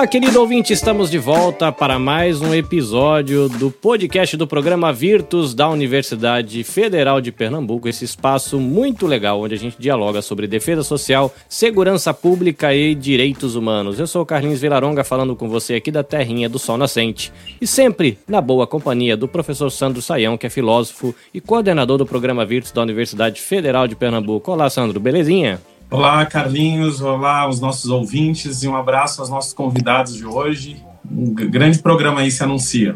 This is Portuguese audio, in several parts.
Olá, querido ouvinte, estamos de volta para mais um episódio do podcast do programa Virtus da Universidade Federal de Pernambuco. Esse espaço muito legal onde a gente dialoga sobre defesa social, segurança pública e direitos humanos. Eu sou o Carlinhos Vilaronga falando com você aqui da terrinha do Sol Nascente e sempre na boa companhia do professor Sandro Saião, que é filósofo e coordenador do programa Virtus da Universidade Federal de Pernambuco. Olá, Sandro, belezinha? Olá, Carlinhos. Olá, os nossos ouvintes e um abraço aos nossos convidados de hoje. Um grande programa aí se anuncia.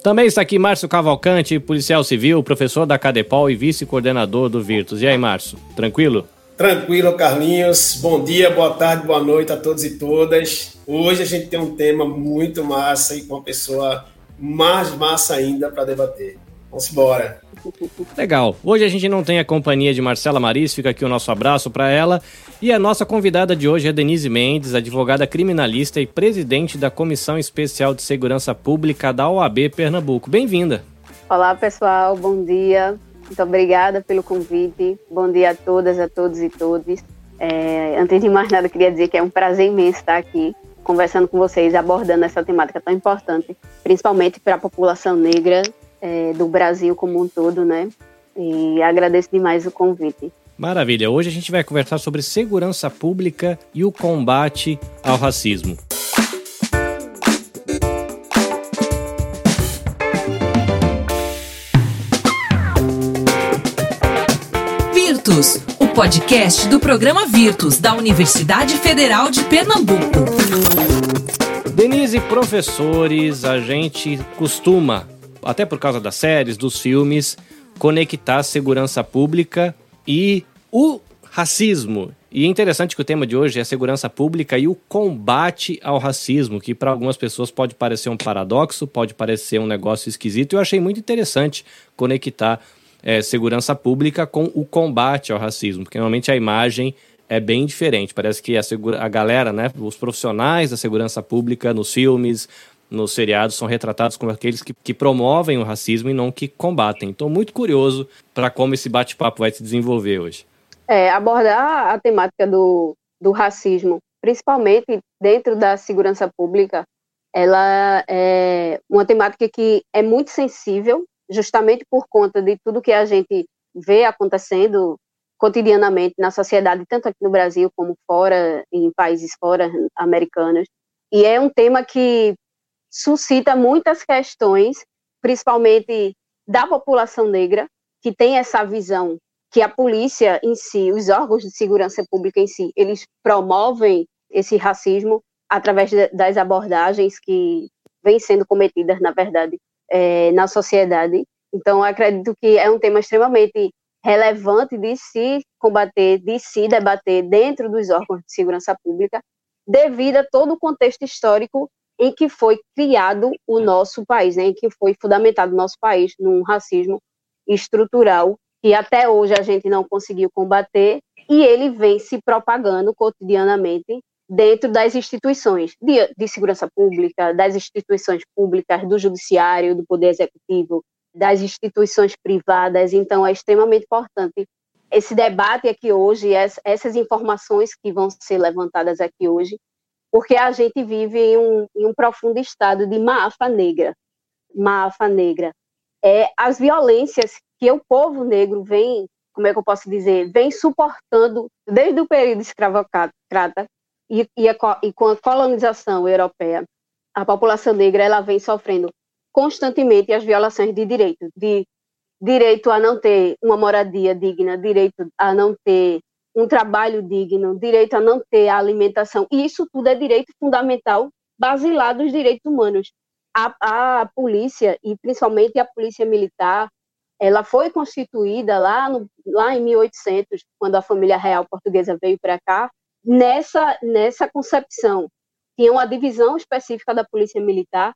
Também está aqui Márcio Cavalcante, policial civil, professor da Cadepol e vice-coordenador do Virtus. E aí, Márcio, tranquilo? Tranquilo, Carlinhos. Bom dia, boa tarde, boa noite a todos e todas. Hoje a gente tem um tema muito massa e com uma pessoa mais massa ainda para debater. Vamos embora. Legal. Hoje a gente não tem a companhia de Marcela Maris, fica aqui o nosso abraço para ela. E a nossa convidada de hoje é Denise Mendes, advogada criminalista e presidente da Comissão Especial de Segurança Pública da OAB Pernambuco. Bem-vinda. Olá, pessoal. Bom dia. Muito obrigada pelo convite. Bom dia a todas, a todos e todas. É, antes de mais nada, queria dizer que é um prazer imenso estar aqui conversando com vocês, abordando essa temática tão importante, principalmente para a população negra é, do Brasil como um todo, né? E agradeço demais o convite. Maravilha. Hoje a gente vai conversar sobre segurança pública e o combate ao racismo. Virtus, o podcast do programa Virtus da Universidade Federal de Pernambuco. Denise, professores, a gente costuma até por causa das séries, dos filmes, conectar segurança pública e o racismo. E é interessante que o tema de hoje é a segurança pública e o combate ao racismo, que para algumas pessoas pode parecer um paradoxo, pode parecer um negócio esquisito. Eu achei muito interessante conectar é, segurança pública com o combate ao racismo, porque normalmente a imagem é bem diferente. Parece que a, a galera, né, os profissionais da segurança pública nos filmes, nos seriados são retratados como aqueles que, que promovem o racismo e não que combatem. Estou muito curioso para como esse bate-papo vai se desenvolver hoje. É, abordar a temática do, do racismo, principalmente dentro da segurança pública, ela é uma temática que é muito sensível, justamente por conta de tudo que a gente vê acontecendo cotidianamente na sociedade, tanto aqui no Brasil como fora, em países fora americanos. E é um tema que suscita muitas questões, principalmente da população negra, que tem essa visão que a polícia em si, os órgãos de segurança pública em si, eles promovem esse racismo através de, das abordagens que vêm sendo cometidas, na verdade, é, na sociedade. Então, acredito que é um tema extremamente relevante de se combater, de se debater dentro dos órgãos de segurança pública, devido a todo o contexto histórico em que foi criado o nosso país, né, em que foi fundamentado o nosso país num racismo estrutural que até hoje a gente não conseguiu combater e ele vem se propagando cotidianamente dentro das instituições de, de segurança pública, das instituições públicas, do judiciário, do poder executivo, das instituições privadas. Então é extremamente importante esse debate aqui hoje, essas informações que vão ser levantadas aqui hoje, porque a gente vive em um, em um profundo estado de maafa negra. Maafa negra. É, as violências que o povo negro vem, como é que eu posso dizer, vem suportando desde o período escravocrata e, e, a, e com a colonização europeia, a população negra ela vem sofrendo constantemente as violações de direitos, de direito a não ter uma moradia digna, direito a não ter um trabalho digno, direito a não ter a alimentação. E isso tudo é direito fundamental, basilar dos direitos humanos. A, a polícia, e principalmente a polícia militar, ela foi constituída lá, no, lá em 1800, quando a família real portuguesa veio para cá, nessa, nessa concepção. Tinha uma divisão específica da polícia militar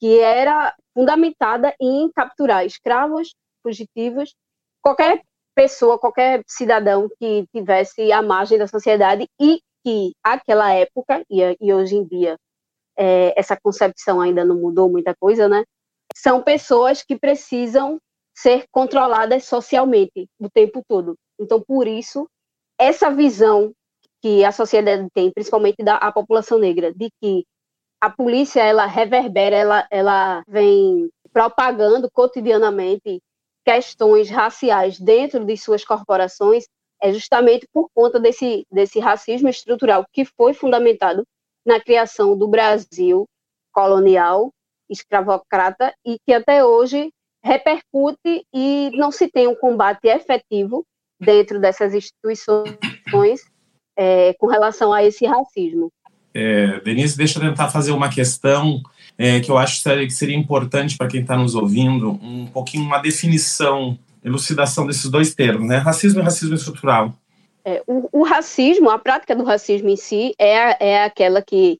que era fundamentada em capturar escravos, fugitivos, qualquer pessoa, qualquer cidadão que tivesse à margem da sociedade e que aquela época e, e hoje em dia é, essa concepção ainda não mudou muita coisa, né? São pessoas que precisam ser controladas socialmente o tempo todo. Então, por isso, essa visão que a sociedade tem, principalmente da a população negra, de que a polícia ela reverbera, ela, ela vem propagando cotidianamente questões raciais dentro de suas corporações, é justamente por conta desse, desse racismo estrutural que foi fundamentado na criação do Brasil colonial, escravocrata, e que até hoje repercute e não se tem um combate efetivo dentro dessas instituições é, com relação a esse racismo. É, Denise, deixa eu tentar fazer uma questão é, que eu acho que seria importante para quem está nos ouvindo, um pouquinho uma definição, elucidação desses dois termos, né? Racismo e racismo estrutural. É, o, o, racismo, a prática do racismo em si, é, é aquela que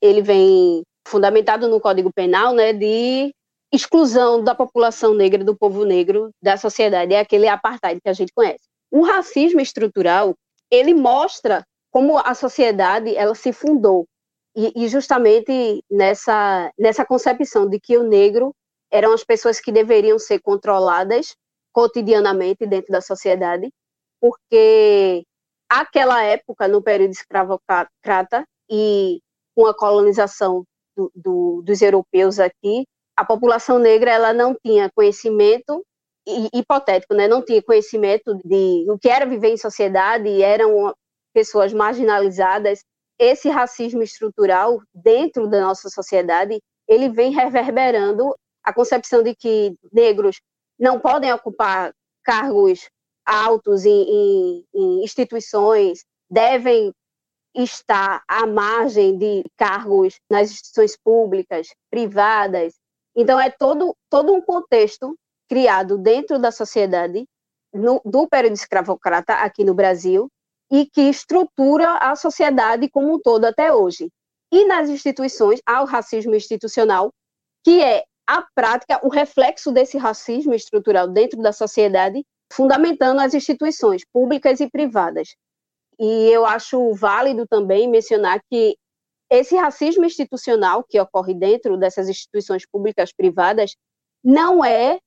ele vem fundamentado no Código Penal, né, de exclusão da população negra, do povo negro da sociedade, é aquele apartheid que a gente conhece. O racismo estrutural, ele mostra como a sociedade ela se fundou e, e, justamente nessa nessa concepção de que o negro eram as pessoas que deveriam ser controladas cotidianamente dentro da sociedade, porque aquela época no período escravocrata e com a colonização do, do, dos europeus aqui, a população negra ela não tinha conhecimento hipotético, né? Não tinha conhecimento de o que era viver em sociedade, eram pessoas marginalizadas. Esse racismo estrutural dentro da nossa sociedade, ele vem reverberando a concepção de que negros não podem ocupar cargos altos em, em, em instituições, devem estar à margem de cargos nas instituições públicas, privadas. Então, é todo, todo um contexto criado dentro da sociedade no, do período escravocrata aqui no Brasil e que estrutura a sociedade como um todo até hoje. E nas instituições há o racismo institucional, que é a prática, o reflexo desse racismo estrutural dentro da sociedade, fundamentando as instituições públicas e privadas. E eu acho válido também mencionar que esse racismo institucional que ocorre dentro dessas instituições públicas privadas não é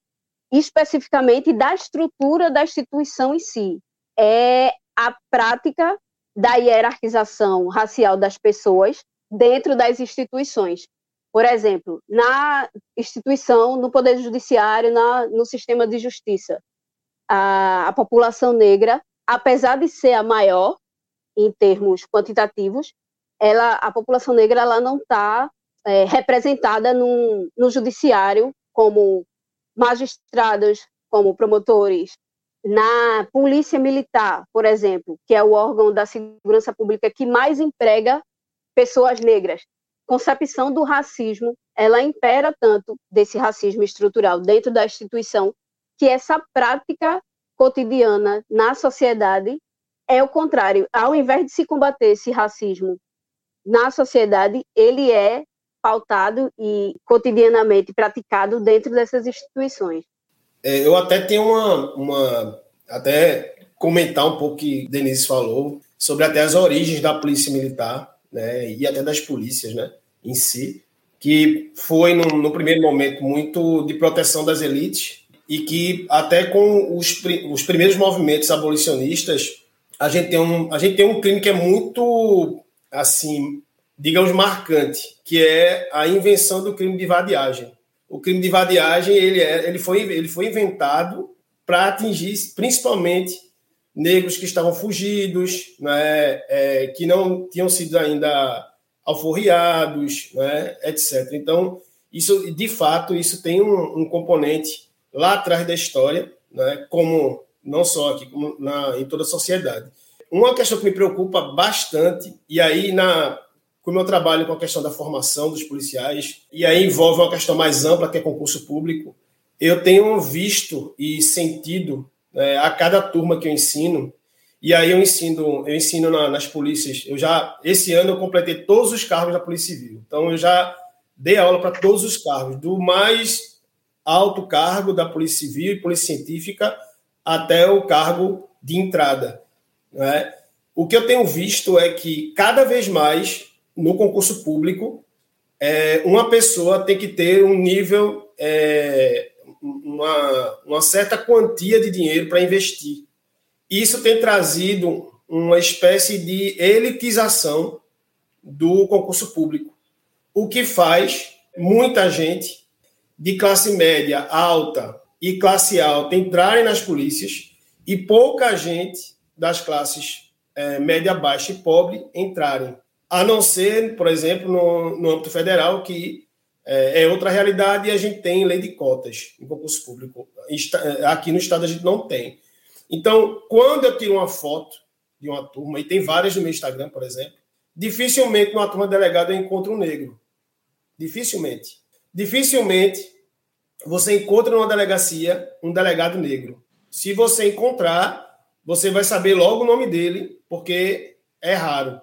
especificamente da estrutura da instituição em si, é a prática da hierarquização racial das pessoas dentro das instituições. Por exemplo, na instituição, no Poder Judiciário, na, no sistema de justiça, a, a população negra, apesar de ser a maior em termos quantitativos, ela, a população negra ela não está é, representada no, no judiciário como magistrados, como promotores, na polícia militar, por exemplo, que é o órgão da segurança pública que mais emprega pessoas negras. Concepção do racismo, ela impera tanto desse racismo estrutural dentro da instituição que essa prática cotidiana na sociedade é o contrário. Ao invés de se combater esse racismo na sociedade, ele é pautado e cotidianamente praticado dentro dessas instituições. É, eu até tenho uma, uma. Até comentar um pouco que Denise falou sobre até as origens da polícia militar, né, e até das polícias, né, em si, que foi no, no primeiro momento muito de proteção das elites e que até com os, os primeiros movimentos abolicionistas a gente tem um a gente tem um crime que é muito assim digamos marcante que é a invenção do crime de vadiagem o crime de vadiagem ele, é, ele, foi, ele foi inventado para atingir principalmente negros que estavam fugidos, né, é, que não tinham sido ainda alforriados, né, etc. Então, isso, de fato, isso tem um, um componente lá atrás da história, né, como não só aqui, como na, em toda a sociedade. Uma questão que me preocupa bastante, e aí na, como eu trabalho com a questão da formação dos policiais, e aí envolve uma questão mais ampla, que é concurso público, eu tenho visto e sentido é, a cada turma que eu ensino, e aí eu ensino, eu ensino na, nas polícias, eu já, esse ano eu completei todos os cargos da Polícia Civil, então eu já dei aula para todos os cargos, do mais alto cargo da Polícia Civil e Polícia Científica até o cargo de entrada. Né? O que eu tenho visto é que cada vez mais no concurso público, é, uma pessoa tem que ter um nível, é, uma, uma certa quantia de dinheiro para investir. Isso tem trazido uma espécie de elitização do concurso público. o que faz muita gente de classe média alta e classe alta entrarem nas polícias e pouca gente das classes é, média baixa e pobre entrarem. A não ser, por exemplo, no, no âmbito federal, que é, é, outra realidade e a gente tem lei de cotas em concurso público. Aqui no estado a gente não tem. Então, quando eu tiro uma foto de uma turma, e tem várias no meu Instagram, por exemplo, dificilmente numa turma delegada eu encontro um negro. Dificilmente. Dificilmente você encontra numa delegacia um delegado negro. Se você encontrar, você vai saber logo o nome dele, porque é raro.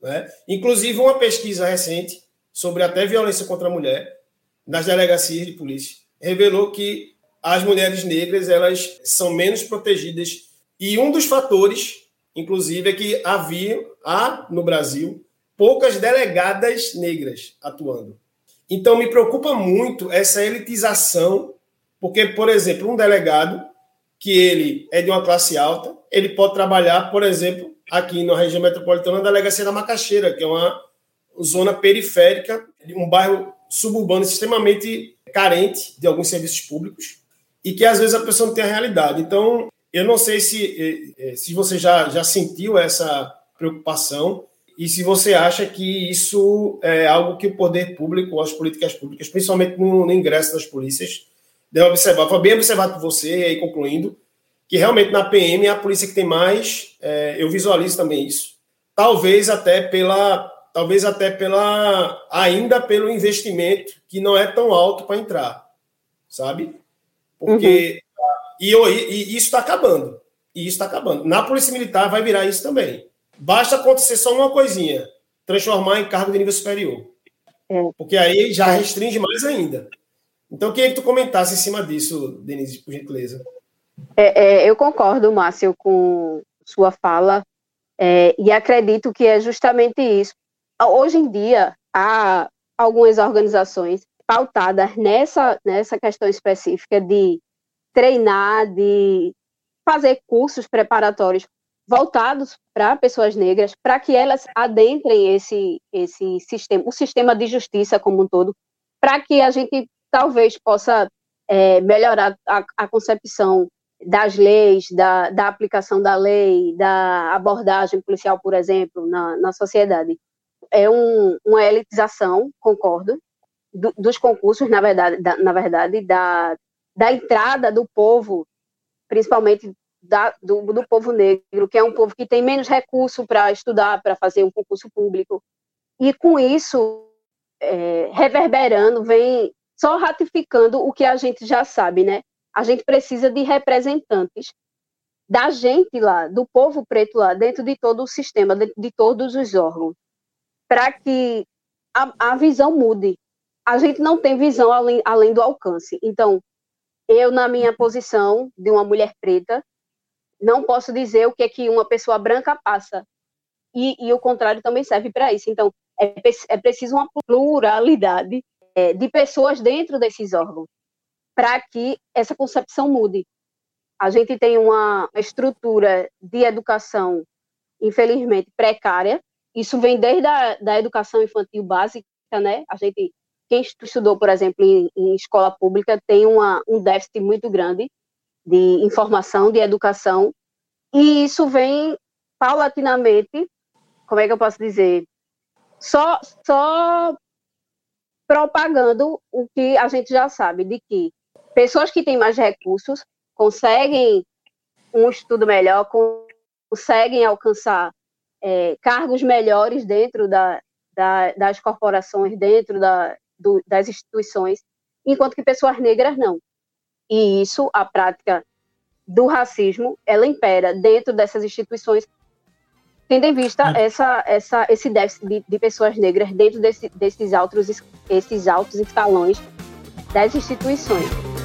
Né? Inclusive, uma pesquisa recente sobre até violência contra a mulher nas delegacias de polícia revelou que as mulheres negras elas são menos protegidas e um dos fatores, inclusive, é que havia há no Brasil poucas delegadas negras atuando. Então me preocupa muito essa elitização, porque por exemplo um delegado que ele é de uma classe alta, ele pode trabalhar, por exemplo, aqui na região metropolitana, na delegacia da Macaxeira, que é uma zona periférica, um bairro suburbano extremamente carente de alguns serviços públicos e que às vezes a pessoa não tem a realidade. Então, eu não sei se, eh, eh, se você já, já sentiu essa preocupação e se você acha que isso é algo que o poder público, as políticas públicas, principalmente no, no ingresso das polícias, deve observar. Foi bem observado por você, aí concluindo, que realmente na PM é a polícia que tem mais, é, eu visualizo também isso. Talvez até pela, talvez até pela, ainda pelo investimento que não é tão alto para entrar, sabe? Porque uhum. e, e, e, isso está acabando, e isso está acabando. Na polícia militar vai virar isso também. Basta acontecer só uma coisinha, transformar em cargo de nível superior, é. porque aí já restringe mais ainda. Então, queria que tu comentasse em cima disso, Denise, por gentileza. É, é, eu concordo, Márcio, com sua fala, é, e acredito que é justamente isso. Hoje em dia, há algumas organizações pautadas nessa, nessa questão específica de treinar, de fazer cursos preparatórios voltados para pessoas negras, para que elas adentrem esse, esse sistema, o sistema de justiça como um todo, para que a gente talvez possa é, melhorar a, a, concepção das leis, da, da, aplicação da lei, da abordagem policial, por exemplo, na, na sociedade. É um, uma elitização, concordo, do, dos concursos, na verdade, da, na verdade da, da entrada do povo, principalmente da, do, do povo negro, que é um povo que tem menos recurso para estudar, para fazer um concurso público. E com isso, é, reverberando, vem só ratificando o que a gente já sabe, né? A gente precisa de representantes da gente lá, do povo preto lá, dentro de todo o sistema, dentro de todos os órgãos, para que a, a, visão mude. A gente não tem visão além, além do alcance. Então, eu, na minha posição de uma mulher preta, não posso dizer o que é que uma pessoa branca passa. E, e o contrário também serve para isso. Então, é, é preciso uma pluralidade é, de pessoas dentro desses órgãos, para que essa concepção mude. A gente tem uma estrutura de educação, infelizmente, precária. Isso vem desde a da educação infantil básica, né? A gente, quem estudou, por exemplo, em, em escola pública, tem uma, um déficit muito grande de informação, de educação, e isso vem paulatinamente, como é que eu posso dizer? Só, só propagando o que a gente já sabe, de que pessoas que têm mais recursos conseguem um estudo melhor, conseguem alcançar é, cargos melhores dentro da, da, das corporações, dentro da, do, das instituições, enquanto que pessoas negras não. E isso, a prática do racismo, ela impera dentro dessas instituições tendo em vista é. essa, essa, esse déficit de, de pessoas negras dentro desse, desses, altos, esses altos escalões das instituições.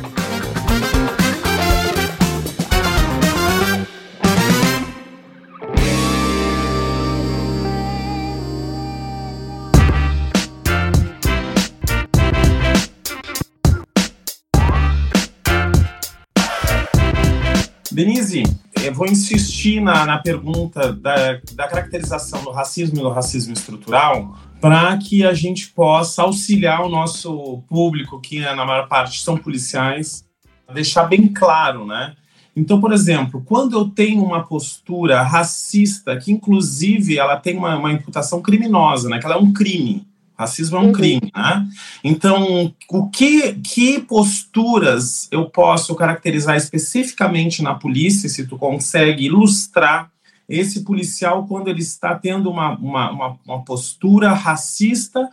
Denise, eu vou insistir na, na pergunta da, da caracterização do racismo e do racismo estrutural para que a gente possa auxiliar o nosso público, que na maior parte são policiais, deixar bem claro, né? Então, por exemplo, quando eu tenho uma postura racista, que inclusive ela tem uma, uma imputação criminosa, né? Que ela é um crime. Racismo é um uhum. crime, né? Então, o que, que posturas eu posso caracterizar especificamente na polícia, se tu consegue ilustrar esse policial quando ele está tendo uma, uma, uma, uma postura racista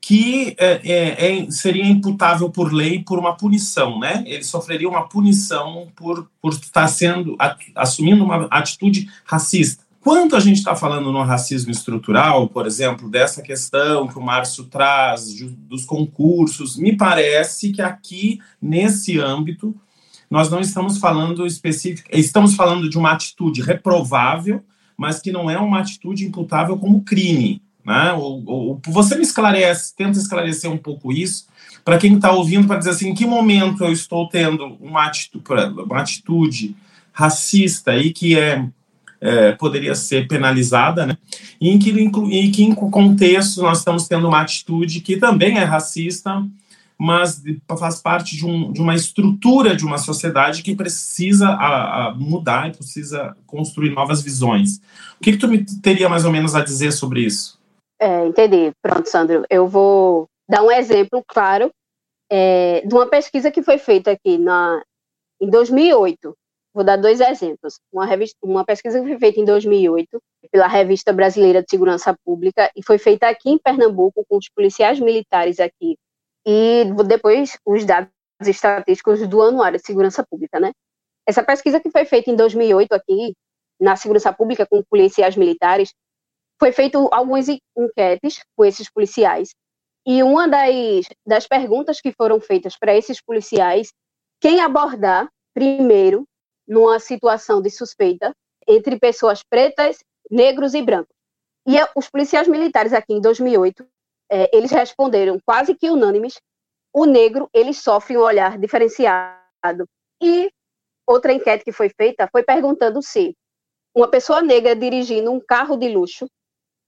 que é, é, é, seria imputável por lei por uma punição, né? Ele sofreria uma punição por, por estar sendo assumindo uma atitude racista. Quanto a gente está falando no racismo estrutural, por exemplo, dessa questão que o Márcio traz dos concursos, me parece que aqui nesse âmbito nós não estamos falando específico, estamos falando de uma atitude reprovável, mas que não é uma atitude imputável como crime. Né? Ou, ou, você me esclarece, tenta esclarecer um pouco isso, para quem está ouvindo, para dizer assim, em que momento eu estou tendo uma atitude, uma atitude racista e que é, é, poderia ser penalizada, né? E em que, em que em contexto nós estamos tendo uma atitude que também é racista, mas faz parte de, um, de, uma estrutura de uma sociedade que precisa a, a mudar e precisa construir novas visões. O que, que tu me teria mais ou menos a dizer sobre isso? É, entendi. Pronto, Sandro. Eu vou dar um exemplo claro é, de uma pesquisa que foi feita aqui na, em 2008. Vou dar dois exemplos. Uma, revista, uma pesquisa que foi feita em 2008 pela Revista Brasileira de Segurança Pública e foi feita aqui em Pernambuco com os policiais militares aqui e depois os dados estatísticos do Anuário de Segurança Pública, né? Essa pesquisa que foi feita em 2008 aqui na Segurança Pública com policiais militares foi feito algumas enquetes com esses policiais. E uma das, das perguntas que foram feitas para esses policiais, quem abordar primeiro numa situação de suspeita entre pessoas pretas, negros e brancos. E os policiais militares aqui em 2008, é, eles responderam quase que unânimes, o negro, ele sofre um olhar diferenciado. E outra enquete que foi feita foi perguntando se uma pessoa negra dirigindo um carro de luxo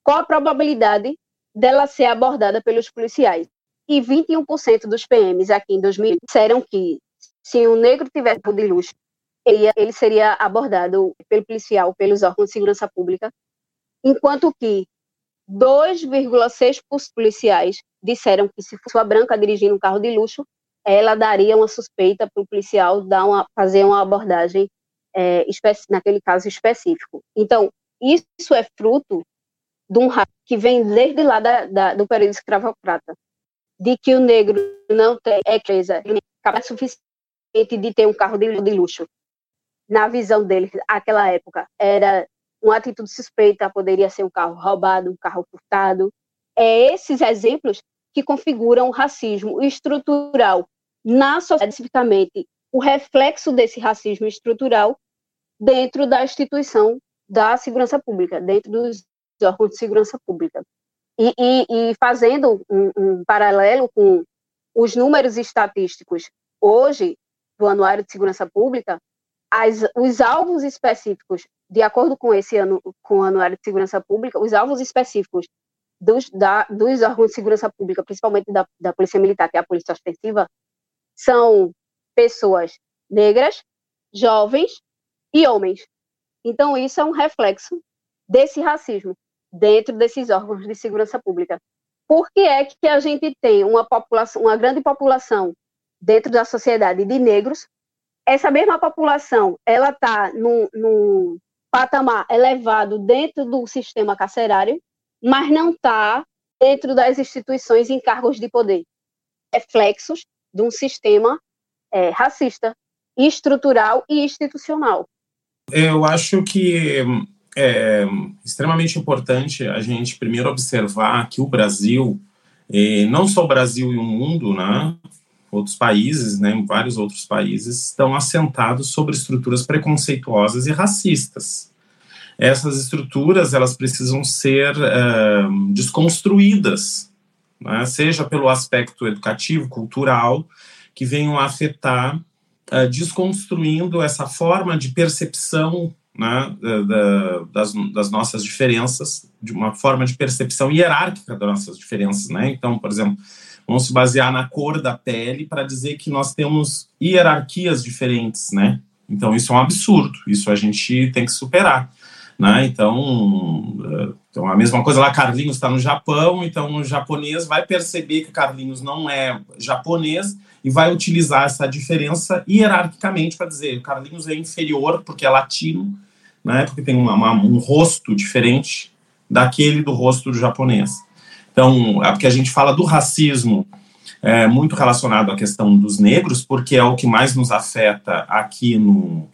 qual a probabilidade dela ser abordada pelos policiais? E 21% dos PMs aqui em 2000 disseram que se um negro tivesse de luxo, ele, seria abordado pelo policial, pelos órgãos de segurança pública, enquanto que 2,6% policiais disseram que se fosse uma branca dirigindo um carro de luxo, ela daria uma suspeita para o policial dar uma, fazer uma abordagem é, naquele caso específico. Então, isso é fruto de um racismo que vem desde lá da, da, do período escravocrata, de que o negro não tem é coisa capaz suficiente de ter um carro de, de luxo. Na visão deles, naquela época, era uma atitude suspeita, poderia ser um carro roubado, um carro furtado. É esses exemplos que configuram o racismo estrutural na sociedade, especificamente o reflexo desse racismo estrutural dentro da instituição da segurança pública, dentro dos órgãos de segurança pública. E, e, e fazendo um, um, paralelo com os números estatísticos hoje do Anuário de Segurança Pública, as, os alvos específicos, de acordo com esse ano, com o Anuário de Segurança Pública, os alvos específicos dos, da, dos órgãos de segurança pública, principalmente da, da Polícia Militar, que é a Polícia Ostensiva, são pessoas negras, jovens e homens. Então, isso é um reflexo desse racismo dentro desses órgãos de segurança pública. Por que é que a gente tem uma população, uma grande população dentro da sociedade de negros? Essa mesma população, ela está num, num patamar elevado dentro do sistema carcerário, mas não está dentro das instituições em cargos de poder. Reflexos de um sistema é, racista, estrutural e institucional. Eu acho que é extremamente importante a gente primeiro observar que o Brasil, não só o Brasil e o mundo, né, outros países, né, vários outros países, estão assentados sobre estruturas preconceituosas e racistas. Essas estruturas elas precisam ser é, desconstruídas, né, seja pelo aspecto educativo, cultural, que venham a afetar uh, desconstruindo essa forma de percepção né, da, das, das, nossas diferenças, de uma forma de percepção hierárquica das nossas diferenças. Né? Então, por exemplo, vamos se basear na cor da pele para dizer que nós temos hierarquias diferentes. Né? Então, isso é um absurdo, isso a gente tem que superar. Né? Então, eh, então, a mesma coisa lá, Carlinhos está no Japão, então o japonês vai perceber que Carlinhos não é japonês e vai utilizar essa diferença hierarquicamente para dizer que Carlinhos é inferior porque é latino, né? porque tem uma, uma, um rosto diferente daquele do rosto do japonês. Então, é porque a gente fala do racismo é, muito relacionado à questão dos negros, porque é o que mais nos afeta aqui no,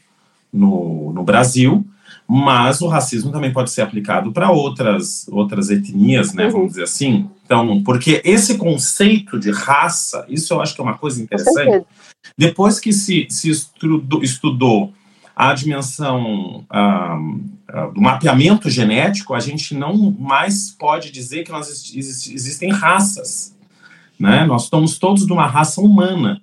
no, no Brasil, mas o racismo também pode ser aplicado para outras, outras etnias, né, vamos dizer assim. Então, porque esse conceito de raça, isso eu acho que é uma coisa interessante. Depois que se, se estudou, estudou a dimensão ah, ah, do mapeamento genético, a gente não mais pode dizer que nós existem raças. Né? Nós somos todos de uma raça humana.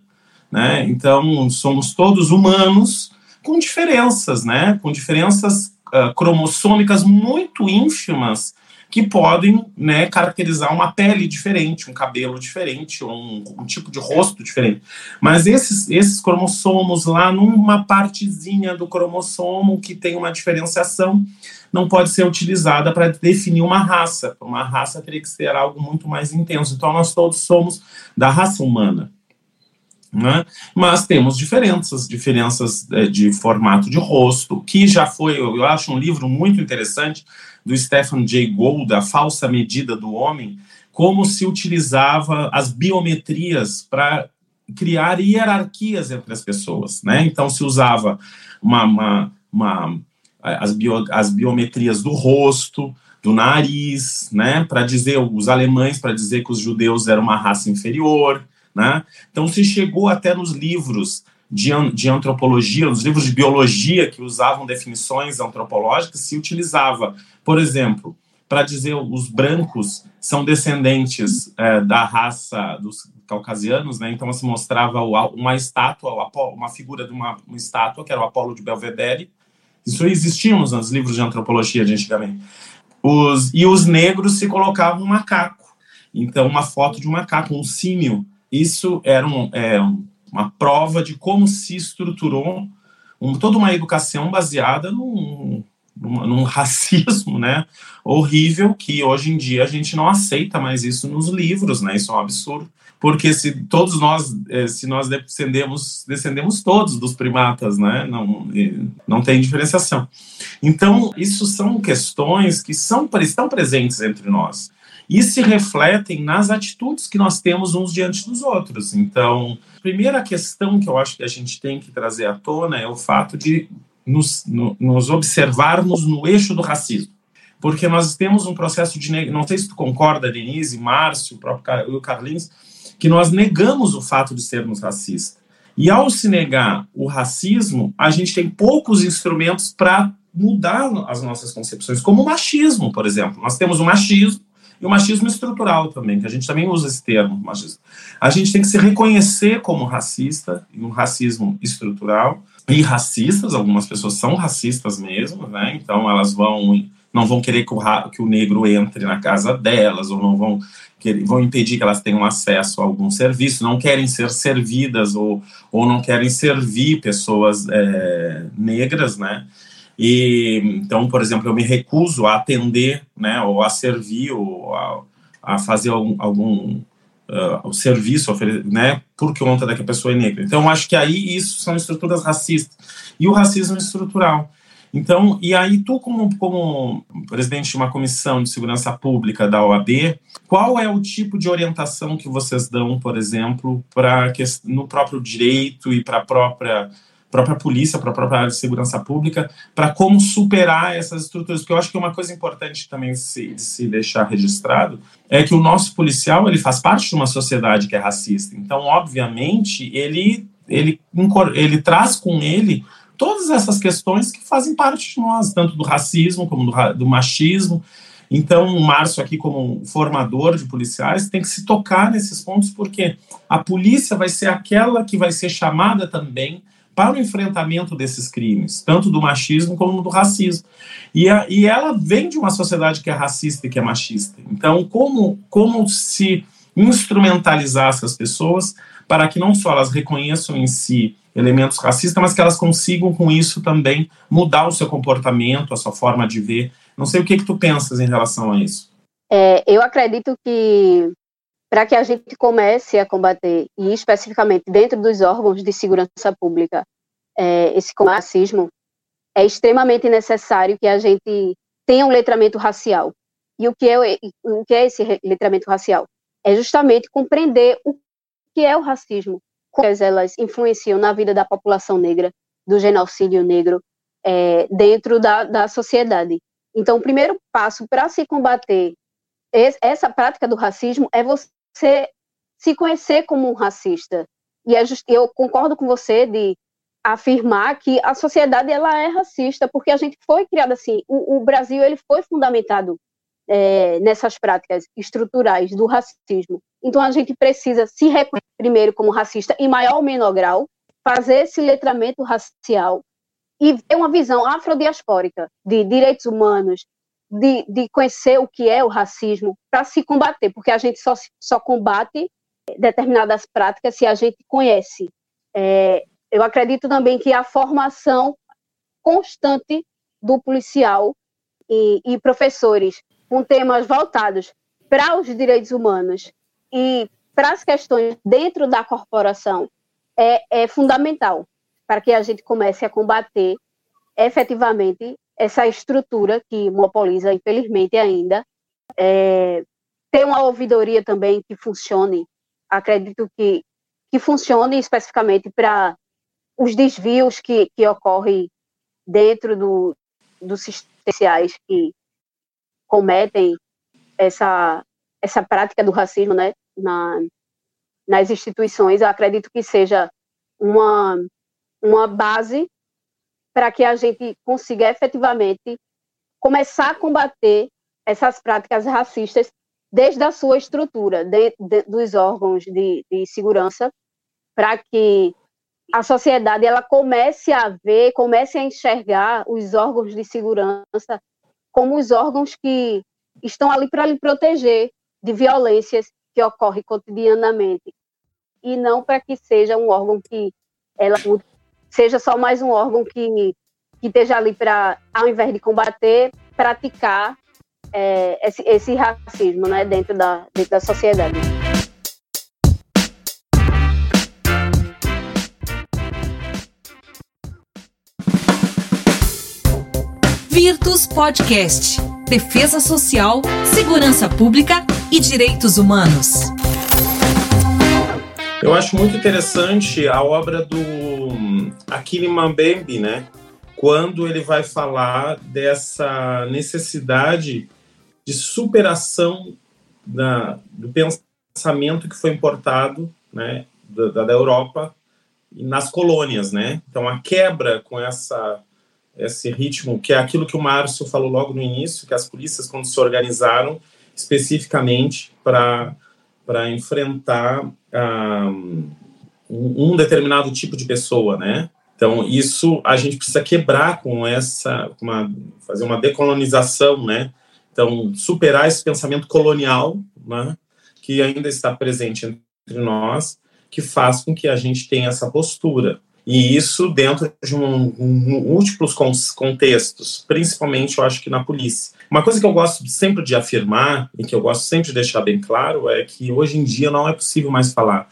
Né? Então, somos todos humanos com diferenças, né? Com diferenças uh, cromossômicas muito ínfimas que podem né, caracterizar uma pele diferente, um cabelo diferente, um, um, tipo de rosto diferente. Mas esses, esses cromossomos lá, numa partezinha do cromossomo que tem uma diferenciação, não pode ser utilizada para definir uma raça. Uma raça teria que ser algo muito mais intenso. Então, nós todos somos da raça humana. Né? Mas temos diferenças, diferenças é, de formato de rosto, que já foi, eu acho um livro muito interessante do Stephen Jay Gould, A Falsa Medida do Homem, como se utilizava as biometrias para criar hierarquias entre as pessoas, né? Então se usava uma, uma, uma as, bio, as biometrias do rosto, do nariz, né? Para dizer os alemães, para dizer que os judeus eram uma raça inferior, né? Então, se chegou até nos livros de, de antropologia, nos livros de biologia que usavam definições antropológicas, se utilizava, por exemplo, para dizer os brancos são descendentes é, da raça dos caucasianos, né? Então se mostrava uma estátua, uma figura de uma, uma estátua que era o Apolo de Belvedere. Isso existia nos livros de antropologia de antigamente. Os, e os negros se colocavam um macaco. Então uma foto de um macaco, um símio, isso era um, é, uma prova de como se estruturou um, toda uma educação baseada num, num, num, racismo né, horrível que hoje em dia a gente não aceita mais isso nos livros, né? Isso é um absurdo. Porque se todos nós, é, se nós descendemos, descendemos todos dos primatas, né? Não, não tem diferenciação. Então, isso são questões que são, estão presentes entre nós e se refletem nas atitudes que nós temos uns diante dos outros. Então, a primeira questão que eu acho que a gente tem que trazer à tona é o fato de nos, no, nos observarmos no eixo do racismo. Porque nós temos um processo de. Não sei se tu concorda, Denise, Márcio, o próprio o Carlinhos, que nós negamos o fato de sermos racistas. E ao se negar o racismo, a gente tem poucos instrumentos para mudar as nossas concepções, como o machismo, por exemplo. Nós temos o machismo, e o machismo estrutural também, que a gente também usa esse termo, machismo. A gente tem que se reconhecer como racista, um racismo estrutural, e racistas, algumas pessoas são racistas mesmo, né? Então elas vão não vão querer que o, que o negro entre na casa delas, ou não vão querer, vão impedir que elas tenham acesso a algum serviço, não querem ser servidas ou, ou não querem servir pessoas é, negras, né? E então, por exemplo, eu me recuso a atender, né, ou a servir, ou a, a fazer algum, algum uh, serviço, né, por conta da que a pessoa é negra. Então, acho que aí isso são estruturas racistas e o racismo estrutural. Então, e aí tu como, como presidente de uma comissão de segurança pública da OAB, qual é o tipo de orientação que vocês dão, por exemplo, para no próprio direito e para a própria própria polícia, para a própria área de segurança pública, para como superar essas estruturas. Porque eu acho que uma coisa importante também se, se deixar registrado é que o nosso policial ele faz parte de uma sociedade que é racista. Então, obviamente, ele, ele, ele traz com ele todas essas questões que fazem parte de nós, tanto do racismo como do, do machismo. Então, o Márcio, aqui, como formador de policiais, tem que se tocar nesses pontos, porque a polícia vai ser aquela que vai ser chamada também para o enfrentamento desses crimes, tanto do machismo como do racismo. E, a, e ela vem de uma sociedade que é racista e que é machista. Então, como, como se instrumentalizar essas pessoas para que não só elas reconheçam em si elementos racistas, mas que elas consigam com isso também mudar o seu comportamento, a sua forma de ver. Não sei o que, que tu pensas em relação a isso. É, eu acredito que para que a gente comece a combater, e especificamente dentro dos órgãos de segurança pública, é, esse racismo, é extremamente necessário que a gente tenha um letramento racial. E o que é, o que é esse letramento racial? É justamente compreender o que é o racismo, como elas influenciam na vida da população negra, do genocídio negro, é, dentro da, da sociedade. Então, o primeiro passo para se combater essa prática do racismo é você você se conhecer como um racista. E é eu concordo com você de afirmar que a sociedade ela é racista, porque a gente foi criado assim. O, o Brasil ele foi fundamentado é, nessas práticas estruturais do racismo. Então a gente precisa se reconhecer primeiro como racista, em maior ou menor grau, fazer esse letramento racial e ter uma visão afrodiaspórica de direitos humanos, de, de conhecer o que é o racismo para se combater, porque a gente só, só combate determinadas práticas se a gente conhece. É, eu acredito também que a formação constante do policial e, e professores com temas voltados para os direitos humanos e para as questões dentro da corporação é, é fundamental para que a gente comece a combater efetivamente essa estrutura que monopoliza, infelizmente ainda, é, ter uma ouvidoria também que funcione, acredito que, que funcione especificamente para os desvios que, que ocorrem dentro do, dos sistemas que cometem essa, essa prática do racismo né, na, nas instituições, eu acredito que seja uma, uma base para que a gente consiga efetivamente começar a combater essas práticas racistas desde a sua estrutura, de, de, dos órgãos de, de segurança, para que a sociedade ela comece a ver, comece a enxergar os órgãos de segurança como os órgãos que estão ali para lhe proteger de violências que ocorrem cotidianamente e não para que seja um órgão que ela seja só mais um órgão que, que esteja ali para, ao invés de combater, praticar é, esse, esse, racismo né, dentro, da, dentro da sociedade. Virtus Podcast. Defesa Social, Segurança Pública e Direitos Humanos. Eu acho muito interessante a obra do Akili Mbembe, né? Quando ele vai falar dessa necessidade de superação da, do pensamento que foi importado, né, da, da Europa nas colônias, né? Então a quebra com essa esse ritmo, que é aquilo que o Márcio falou logo no início, que as polícias quando se organizaram especificamente para para enfrentar um, um determinado tipo de pessoa, né? Então, isso a gente precisa quebrar com essa, uma, fazer uma decolonização, né? Então, superar esse pensamento colonial, né? Que ainda está presente entre nós, que faz com que a gente tenha essa postura. E isso dentro de um, um, múltiplos contextos, principalmente eu acho que na polícia. Uma coisa que eu gosto sempre de afirmar e que eu gosto sempre de deixar bem claro é que hoje em dia não é possível mais falar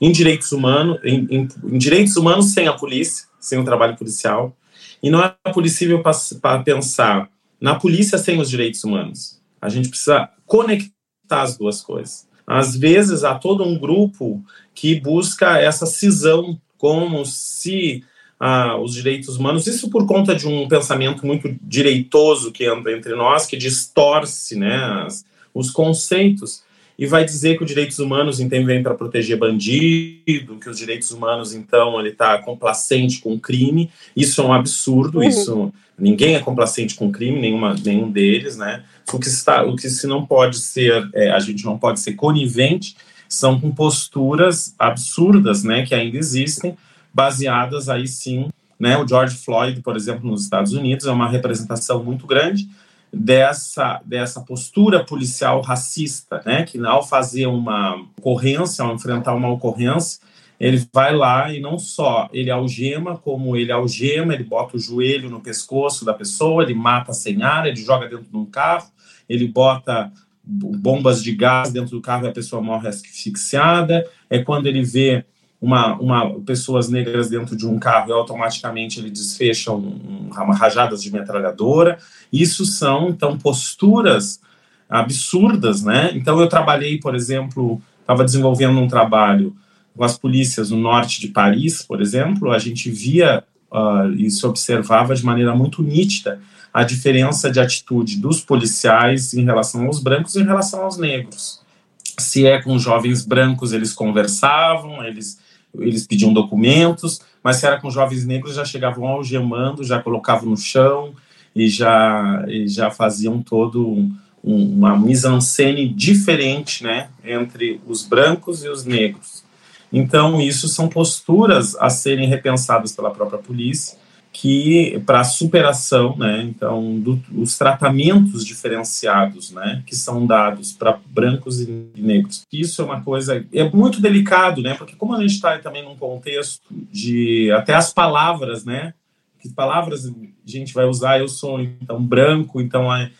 em direitos humanos, em, em, em direitos humanos sem a polícia, sem o trabalho policial, e não é possível para pensar na polícia sem os direitos humanos. A gente precisa conectar as duas coisas. Às vezes há todo um grupo que busca essa cisão como se ah, os direitos humanos, isso por conta de um pensamento muito direitoso que anda entre nós, que distorce né, as, os conceitos e vai dizer que os direitos humanos então vem para proteger bandido, que os direitos humanos então ele está complacente com o crime. Isso é um absurdo. Uhum. Isso ninguém é complacente com crime, nenhuma, nenhum deles, né? O que está, o que se não pode ser, é, a gente não pode ser conivente são com posturas absurdas, né, que ainda existem, baseadas aí sim, né? O George Floyd, por exemplo, nos Estados Unidos, é uma representação muito grande dessa, dessa postura policial racista, né? Que ao fazer uma ocorrência, ao enfrentar uma ocorrência, ele vai lá e não só ele algema, como ele algema, ele bota o joelho no pescoço da pessoa, ele mata sem ar, ele joga dentro de um carro, ele bota bombas de gás dentro do carro e a pessoa morre asfixiada. É quando ele vê uma, uma pessoas negras dentro de um carro e automaticamente ele desfecha um, uma rajadas de metralhadora. Isso são então posturas absurdas, né? Então eu trabalhei, por exemplo, estava desenvolvendo um trabalho com as polícias no norte de Paris, por exemplo, a gente via uh, e se observava de maneira muito nítida a diferença de atitude dos policiais em relação aos brancos e em relação aos negros. Se é com jovens brancos, eles conversavam, eles, eles pediam documentos, mas se era com jovens negros, já chegavam algemando, já colocavam no chão e já, e já faziam todo um, uma mise-en-scène diferente né, entre os brancos e os negros. Então, isso são posturas a serem repensadas pela própria polícia, que para superação, né, então, do, os tratamentos diferenciados, né, que são dados para brancos e negros. Isso é uma coisa, é muito delicado, né, porque como a gente está também num contexto de, até as palavras, né, que palavras a gente vai usar, eu sou, então, branco, então, é,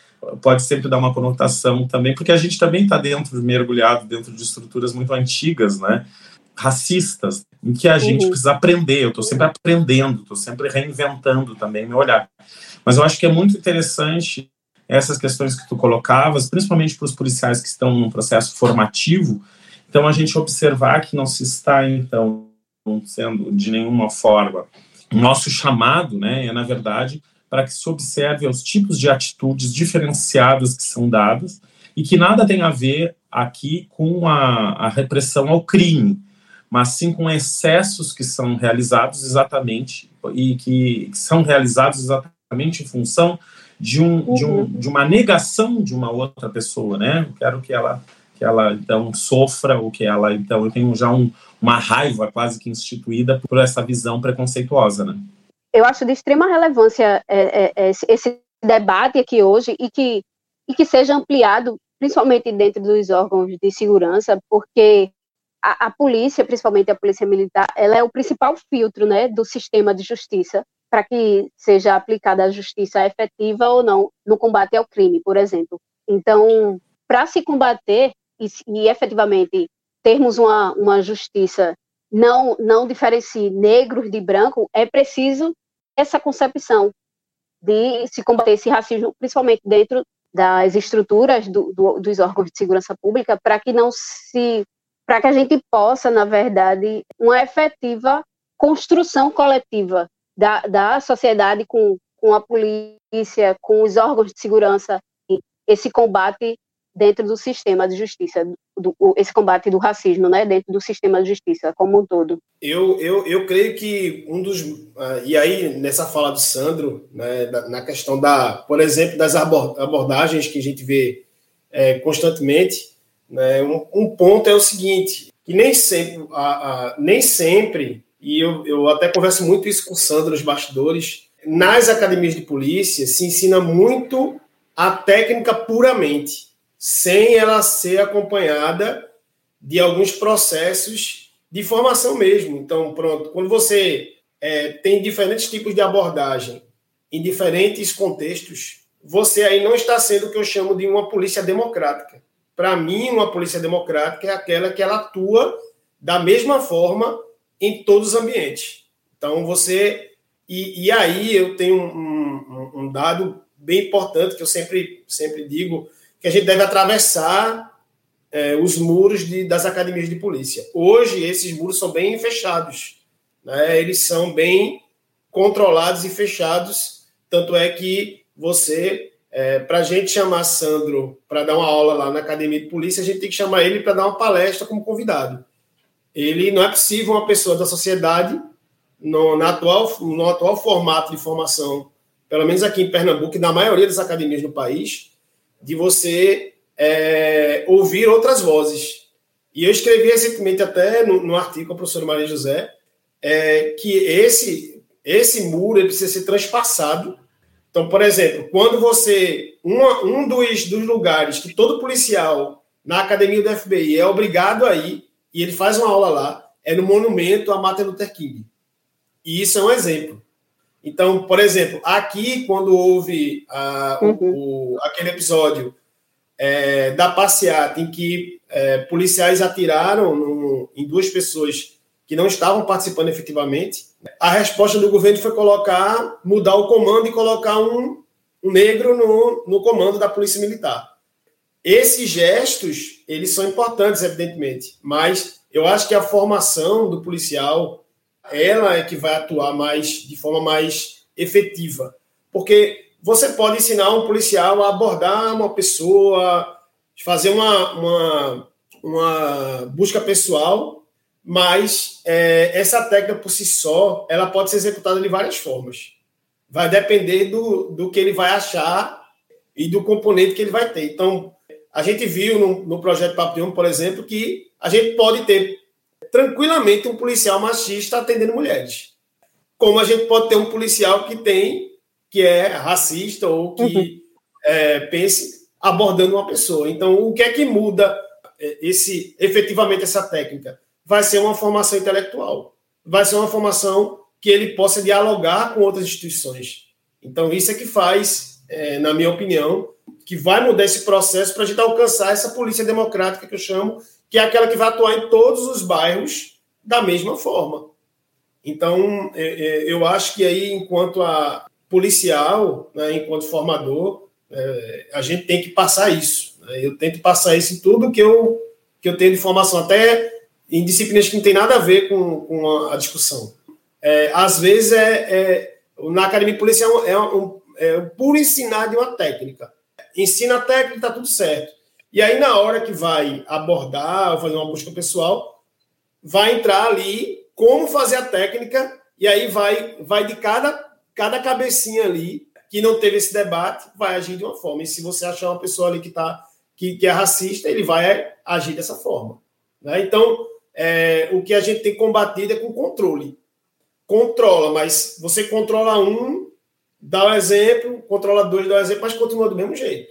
pode sempre dar uma conotação também, porque a gente também está dentro, mergulhado dentro de estruturas muito antigas, né, racistas, em que a gente uhum. precisa aprender. Eu estou sempre aprendendo, estou sempre reinventando também meu olhar. Mas eu acho que é muito interessante essas questões que tu colocavas, principalmente para os policiais que estão num processo formativo. Então, a gente observar que não se está, então, sendo de nenhuma forma. Nosso chamado, né, é, na verdade, para que se observe os tipos de atitudes diferenciadas que são dadas e que nada tem a ver aqui com a, a repressão ao crime, mas sim com excessos que são realizados exatamente e que são realizados exatamente em função de, um, de, um, uhum. de uma negação de uma outra pessoa, né? Eu quero que ela que ela então sofra ou que ela então eu tenho já um, uma raiva quase que instituída por essa visão preconceituosa, né? Eu acho de extrema relevância é, é, é esse debate aqui hoje e que e que seja ampliado principalmente dentro dos órgãos de segurança, porque a, a, polícia, principalmente a polícia militar, ela é o principal filtro, né, do sistema de justiça para que seja aplicada a justiça efetiva ou não no combate ao crime, por exemplo. Então, para se combater e, e, efetivamente termos uma, uma justiça não não diferencie negros de branco, é preciso essa concepção de se combater esse racismo, principalmente dentro das estruturas do, do, dos órgãos de segurança pública, para que não se para que a gente possa, na verdade, uma efetiva construção coletiva da, da sociedade com, com a polícia, com os órgãos de segurança, esse combate dentro do sistema de justiça, do, esse combate do racismo, né, dentro do sistema de justiça como um todo. Eu, eu, eu creio que um dos uh, e aí nessa fala do Sandro, né, na questão da, por exemplo, das abordagens que a gente vê é, constantemente, né? Um, um, ponto é o seguinte, que nem sempre, a, a, nem sempre, e eu, eu até converso muito isso com o Sandro nos bastidores, nas academias de polícia se ensina muito a técnica puramente, sem ela ser acompanhada de alguns processos de formação mesmo. Então, pronto, quando você é, tem diferentes tipos de abordagem em diferentes contextos, você aí não está sendo o que eu chamo de uma polícia democrática. Para mim, uma polícia democrática é aquela que ela atua da mesma forma em todos os ambientes. Então, você. E, e aí eu tenho um, um, um, dado bem importante que eu sempre, sempre digo, que a gente deve atravessar é, os muros de, das academias de polícia. Hoje, esses muros são bem fechados. Né? Eles são bem controlados e fechados. Tanto é que você é, para a gente chamar Sandro para dar uma aula lá na academia de polícia, a gente tem que chamar ele para dar uma palestra como convidado. Ele não é possível uma pessoa da sociedade no, na atual, no atual formato de formação, pelo menos aqui em Pernambuco e na maioria das academias no país, de você é, ouvir outras vozes. E eu escrevi recentemente até no, no artigo com a professora Maria José é que esse, esse muro precisa ser transpassado. Então, por exemplo, quando você. Uma, um dos, dos lugares que todo policial na academia do FBI é obrigado a ir, e ele faz uma aula lá, é no monumento a Martin Luther King. E isso é um exemplo. Então, por exemplo, aqui, quando houve uhum. o, o, aquele episódio é, da passeata em que é, policiais atiraram no, em duas pessoas que não estavam participando efetivamente, a resposta do governo foi colocar, mudar o comando e colocar um, um negro no, no comando da polícia militar. Esses gestos, eles são importantes, evidentemente, mas eu acho que a formação do policial, ela é que vai atuar mais de forma mais efetiva. Porque você pode ensinar um policial a abordar uma pessoa, fazer uma, uma, uma busca pessoal, mas é, essa técnica por si só, ela pode ser executada de várias formas. Vai depender do, do que ele vai achar e do componente que ele vai ter. Então, a gente viu no, no projeto Papillon, por exemplo, que a gente pode ter tranquilamente um policial machista atendendo mulheres. Como a gente pode ter um policial que tem que é racista ou que uhum. é, pense abordando uma pessoa. Então, o que é que muda é, esse efetivamente essa técnica? Vai ser uma formação intelectual. Vai ser uma formação que ele possa dialogar com outras instituições. Então, isso é que faz, é, na minha opinião, que vai mudar esse processo para a gente alcançar essa polícia democrática que eu chamo, que é aquela que vai atuar em todos os bairros da mesma forma. Então, é, é, eu acho que aí, enquanto a, policial, né, enquanto formador, é, a gente tem que passar isso. Né? Eu tento passar isso em tudo que eu, que eu tenho de formação, até em disciplinas que não tem nada a ver com, com a, discussão. É, às vezes, é, é, na academia policial é um, é um puro ensinar de uma técnica. Ensina a técnica, está tudo certo. E aí, na hora que vai abordar, ou fazer uma busca pessoal, vai entrar ali como fazer a técnica, e aí vai, vai de cada cada cabecinha ali que não teve esse debate vai agir de uma forma. E se você achar uma pessoa ali que, tá, que, que é racista, ele vai agir dessa forma. Né? Então, é, o que a gente tem combatido é com controle. Controla, mas você controla um, dá o um exemplo, controla dois, dá o um exemplo, mas continua do mesmo jeito.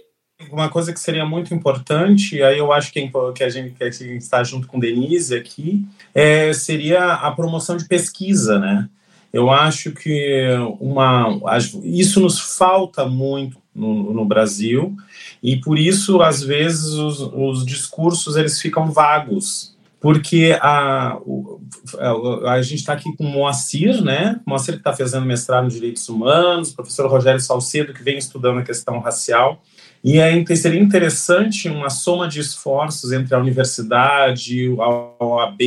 Uma coisa que seria muito importante, aí eu acho que, que, a gente, que a gente está junto com Denise aqui, é, seria a promoção de pesquisa, né? Eu acho que uma, isso nos falta muito no, no Brasil e por isso às vezes os, os discursos eles ficam vagos porque a, a, a gente está aqui com o Moacir, né? Moacir que está fazendo mestrado em Direitos Humanos, professor Rogério Salcedo, que vem estudando a questão racial, e é, seria interessante uma soma de esforços entre a universidade, a OAB,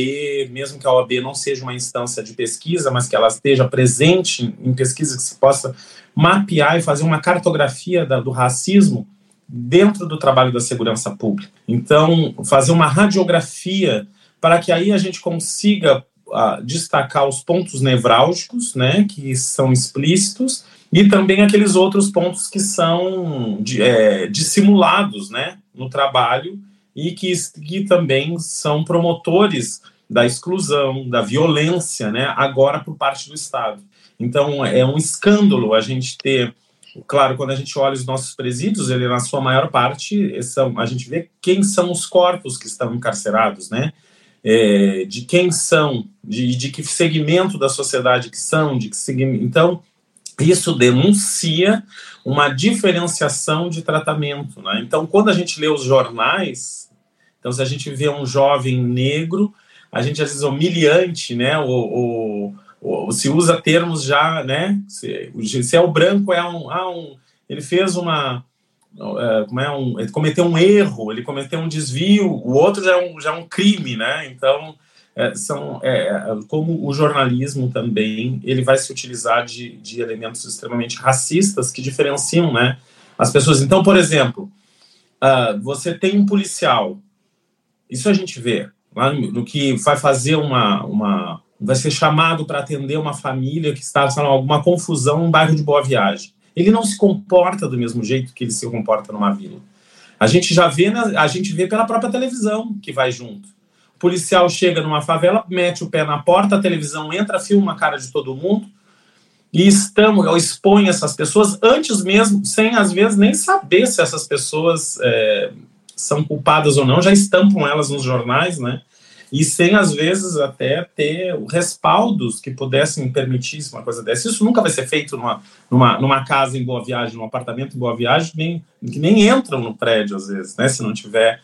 mesmo que a OAB não seja uma instância de pesquisa, mas que ela esteja presente em pesquisa que se possa mapear e fazer uma cartografia da, do racismo dentro do trabalho da segurança pública. Então, fazer uma radiografia para que aí a gente consiga uh, destacar os pontos nevrálgicos, né, que são explícitos, e também aqueles outros pontos que são de, é, dissimulados né, no trabalho e que, que também são promotores da exclusão, da violência, né, agora por parte do Estado. Então, é um escândalo a gente ter, claro, quando a gente olha os nossos presídios, ele na sua maior parte, são, a gente vê quem são os corpos que estão encarcerados, né, é, de quem são, de, de que segmento da sociedade que são, de que segmento, então, isso denuncia uma diferenciação de tratamento. Né? Então, quando a gente lê os jornais, então se a gente vê um jovem negro, a gente às vezes é humilhante, né? Ou se usa termos já, né? Se, se, é o branco, é um, ah, um ele fez uma como é um, ele cometeu um erro, ele cometeu um desvio, o outro já é um, já é um crime, né? Então é, são é, como o jornalismo também ele vai se utilizar de, de elementos extremamente racistas que diferenciam né as pessoas. Então por exemplo uh, você tem um policial. Isso a gente vê lá no, no que vai fazer uma, uma vai ser chamado para atender uma família que está sabe, alguma confusão no bairro de Boa Viagem ele não se comporta do mesmo jeito que ele se comporta numa vila a gente já vê na, a gente vê pela própria televisão que vai junto policial chega numa favela, mete o pé na porta, a televisão entra, filma a cara de todo mundo e estamos, ou expõe essas pessoas antes mesmo, sem às vezes nem saber se essas pessoas é, são culpadas ou não, já estampam elas nos jornais, né? E sem às vezes até ter respaldos que pudessem permitir uma coisa dessa. Isso nunca vai ser feito numa, numa, numa casa em Boa Viagem, num apartamento em Boa Viagem, nem, que nem entram no prédio às vezes, né? Se não tiver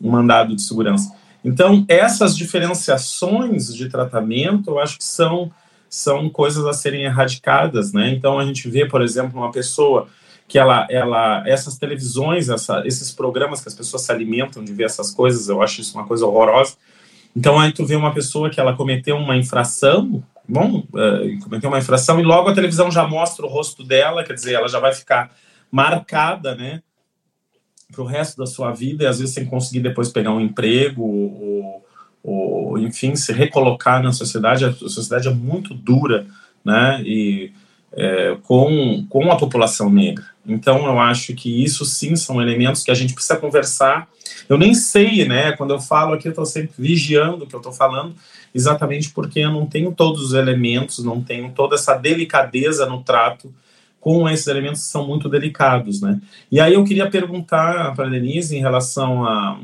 um mandado de segurança. Então, essas diferenciações de tratamento, eu acho que são, são coisas a serem erradicadas, né? Então, a gente vê, por exemplo, uma pessoa que ela, ela essas televisões, essa, esses programas que as pessoas se alimentam de ver essas coisas, eu acho isso uma coisa horrorosa. Então, aí tu vê uma pessoa que ela cometeu uma infração, bom, uh, cometeu uma infração e logo a televisão já mostra o rosto dela, quer dizer, ela já vai ficar marcada, né? para o resto da sua vida e às vezes sem conseguir depois pegar um emprego ou, ou, enfim se recolocar na sociedade a sociedade é muito dura né e é, com com a população negra então eu acho que isso sim são elementos que a gente precisa conversar eu nem sei né quando eu falo aqui eu estou sempre vigiando o que eu estou falando exatamente porque eu não tenho todos os elementos não tenho toda essa delicadeza no trato com esses elementos que são muito delicados, né? E aí eu queria perguntar para a Denise em relação a,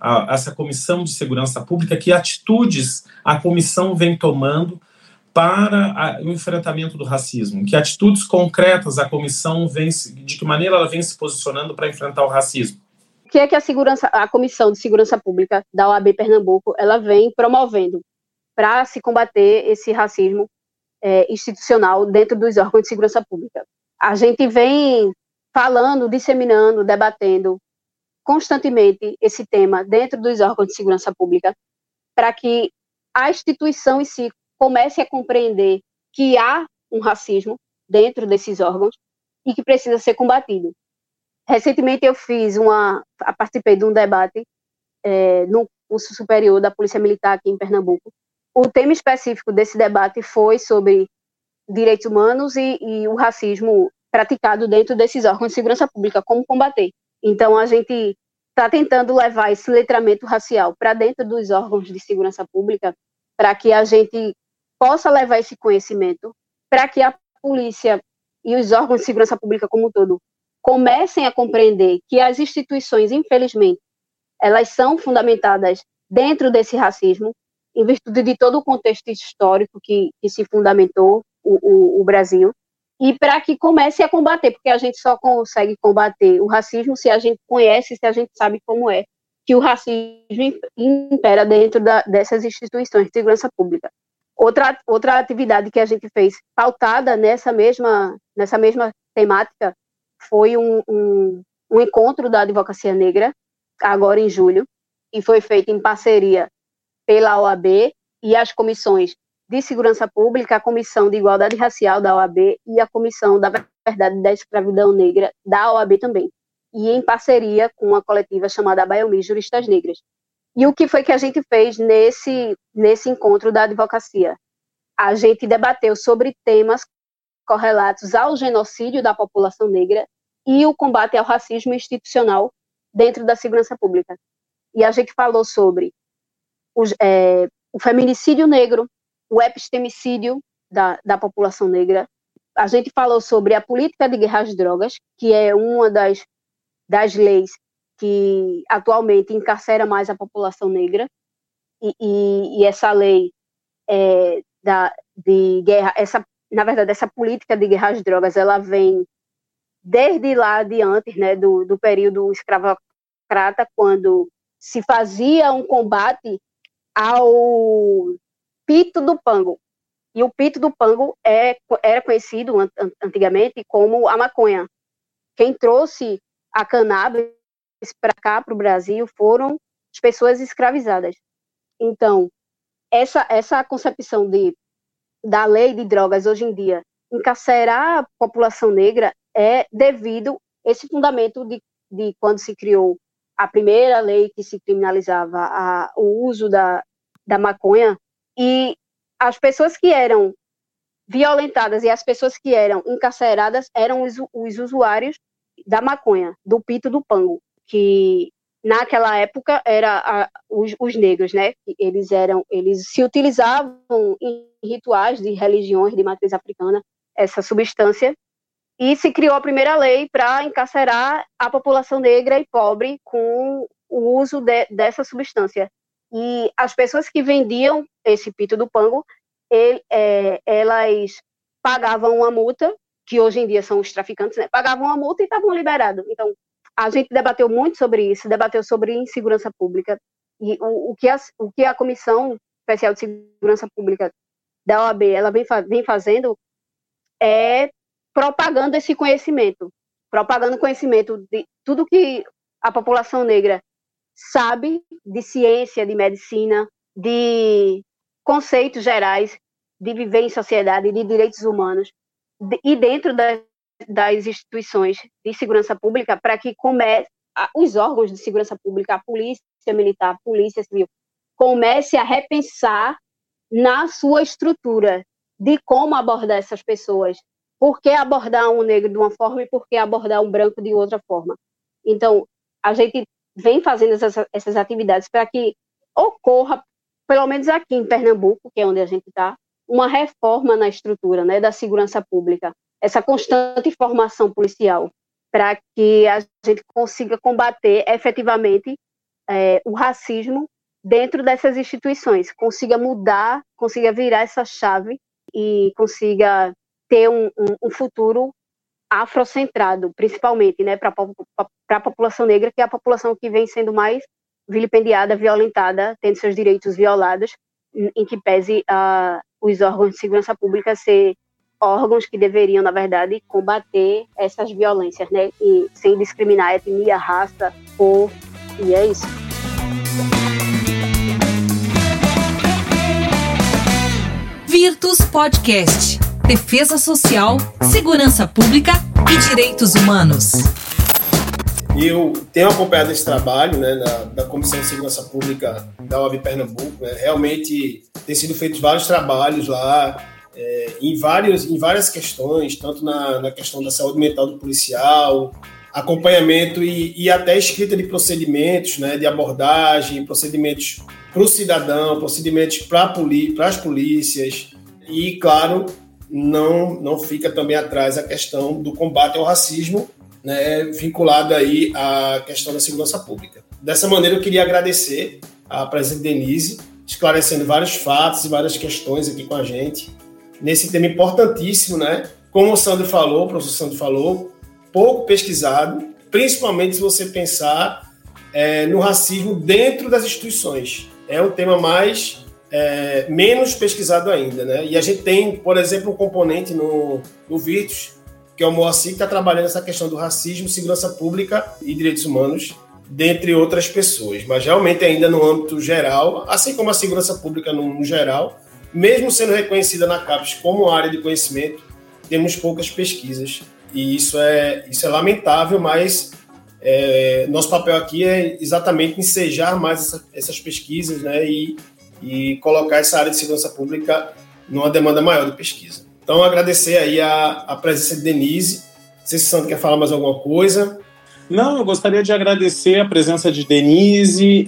a, a, essa comissão de segurança pública, que atitudes a comissão vem tomando para o enfrentamento do racismo? Que atitudes concretas a comissão vem, de que maneira ela vem se posicionando para enfrentar o racismo? O que é que a segurança, a comissão de segurança pública da OAB Pernambuco, ela vem promovendo para se combater esse racismo é, institucional dentro dos órgãos de segurança pública? a gente vem falando, disseminando, debatendo constantemente esse tema dentro dos órgãos de segurança pública, para que a instituição em si comece a compreender que há um racismo dentro desses órgãos e que precisa ser combatido. Recentemente eu fiz uma, participei de um debate é, no curso superior da Polícia Militar aqui em Pernambuco. O tema específico desse debate foi sobre direitos humanos e, e o racismo praticado dentro desses órgãos de segurança pública, como combater. Então, a gente está tentando levar esse letramento racial para dentro dos órgãos de segurança pública, para que a gente possa levar esse conhecimento, para que a polícia e os órgãos de segurança pública como um todo comecem a compreender que as instituições, infelizmente, elas são fundamentadas dentro desse racismo, em virtude de todo o contexto histórico que, que se fundamentou o, o, o Brasil, e para que comece a combater, porque a gente só consegue combater o racismo se a gente conhece, se a gente sabe como é que o racismo impera dentro da, dessas instituições de segurança pública. Outra, outra atividade que a gente fez pautada nessa mesma, nessa mesma temática foi um, um, um encontro da advocacia negra, agora em julho, e foi feito em parceria pela OAB e as comissões de Segurança Pública, a Comissão de Igualdade Racial da OAB e a Comissão da Verdade da Escravidão Negra da OAB também, e em parceria com uma coletiva chamada Baiomi Juristas Negras. E o que foi que a gente fez nesse, nesse encontro da advocacia? A gente debateu sobre temas correlatos ao genocídio da população negra e o combate ao racismo institucional dentro da segurança pública. E a gente falou sobre os, é, o feminicídio negro, o epistemicídio da, da população negra. A gente falou sobre a política de guerra às drogas, que é uma das, das leis que atualmente encarcera mais a população negra, e, e, e essa lei é, da, de guerra, essa, na verdade, essa política de guerra às drogas, ela vem desde lá adiante, né, do, do período escravocrata, quando se fazia um combate ao pito do pango. E o pito do pango é, era conhecido antigamente como a maconha. Quem trouxe a cannabis para cá, para o Brasil, foram as pessoas escravizadas. Então, essa, essa concepção de, da lei de drogas hoje em dia encarcerar a população negra é devido esse fundamento de, de quando se criou a primeira lei que se criminalizava a, o uso da, da maconha e as pessoas que eram violentadas e as pessoas que eram encarceradas eram os, os usuários da maconha, do pito do pango, que naquela época era a, os, os, negros, né? Eles eram, eles se utilizavam em rituais de religiões de matriz africana essa substância e se criou a primeira lei para encarcerar a população negra e pobre com o uso de, dessa substância. E as pessoas que vendiam esse pito do pango, ele, é, elas pagavam uma multa, que hoje em dia são os traficantes, né? Pagavam uma multa e estavam liberados. Então, a gente debateu muito sobre isso, debateu sobre insegurança pública. E o, o, que, a, o que a Comissão Especial de Segurança Pública da OAB ela vem, vem fazendo é propagando esse conhecimento, propagando conhecimento de tudo que a população negra sabe de ciência, de medicina, de conceitos gerais de viver em sociedade, de direitos humanos, de, e dentro das das instituições de segurança pública para que comece, os órgãos de segurança pública, a polícia militar, a polícia civil, comece a repensar na sua estrutura de como abordar essas pessoas. Por que abordar um negro de uma forma e por que abordar um branco de outra forma? Então, a gente vem fazendo essas, essas atividades para que ocorra, pelo menos aqui em Pernambuco, que é onde a gente está, uma reforma na estrutura né, da segurança pública, essa constante formação policial para que a gente consiga combater efetivamente é, o racismo dentro dessas instituições, consiga mudar, consiga virar essa chave e consiga ter um, um, um futuro afrocentrado, principalmente, né, para a população negra, que é a população que vem sendo mais vilipendiada, violentada, tendo seus direitos violados, em, em que pese uh, os órgãos de segurança pública ser órgãos que deveriam, na verdade, combater essas violências, né? E sem discriminar etnia, raça, cor, e é isso. Virtus Podcast. Defesa Social, Segurança Pública e Direitos Humanos. Eu tenho acompanhado esse trabalho né, da, da Comissão de Segurança Pública da UAB Pernambuco. Né? Realmente tem sido feitos vários trabalhos lá, é, em, vários, em várias questões, tanto na, na questão da saúde mental do policial, acompanhamento e, e até escrita de procedimentos, né, de abordagem, procedimentos para o cidadão, procedimentos para poli as polícias e, claro, não, não fica também atrás a questão do combate ao racismo, né, vinculado aí à questão da segurança pública. Dessa maneira, eu queria agradecer a presidente Denise, esclarecendo vários fatos e várias questões aqui com a gente nesse tema importantíssimo, né? Como o Sandro falou, o professor Sandro falou, pouco pesquisado, principalmente se você pensar é, no racismo dentro das instituições. É um tema mais é, menos pesquisado ainda, né? E a gente tem, por exemplo, um componente no, no Virtus, que é o Moacir, que está trabalhando essa questão do racismo, segurança pública e direitos humanos, dentre outras pessoas. Mas realmente ainda no âmbito geral, assim como a segurança pública no, no geral, mesmo sendo reconhecida na CAPES como área de conhecimento, temos poucas pesquisas. E isso é, isso é lamentável, mas é, nosso papel aqui é exatamente ensejar mais essa, essas pesquisas né, e, e colocar essa área de segurança pública numa demanda maior de pesquisa. Então, agradecer aí a, a presença de Denise. Não sei se o Santo quer falar mais alguma coisa. Não, eu gostaria de agradecer a presença de Denise,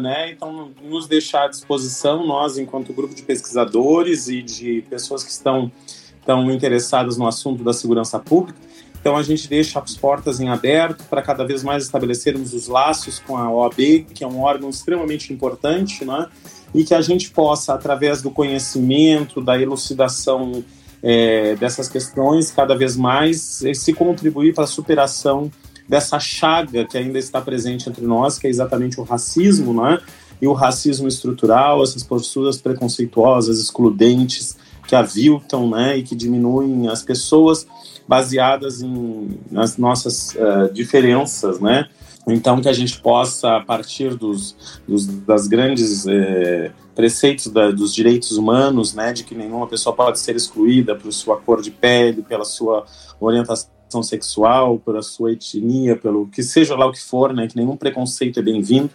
né, então nos deixar à disposição, nós, enquanto grupo de pesquisadores e de pessoas que estão, estão interessadas no assunto da segurança pública. Então a gente deixa as portas em aberto para cada vez mais estabelecermos os laços com a OAB, que é um órgão extremamente importante, né, e que a gente possa, através do conhecimento, da elucidação é, dessas questões, cada vez mais se contribuir para a superação dessa chaga que ainda está presente entre nós, que é exatamente o racismo, né? E o racismo estrutural, essas posturas preconceituosas, excludentes, que aviltam, né? E que diminuem as pessoas baseadas em nas nossas uh, diferenças, né? Então, que a gente possa, a partir dos, dos das grandes eh, preceitos da, dos direitos humanos, né, de que nenhuma pessoa pode ser excluída por sua cor de pele, pela sua orientação orientação sexual, pela sua etnia, pelo que seja lá o que for, né, que nenhum preconceito é bem-vindo.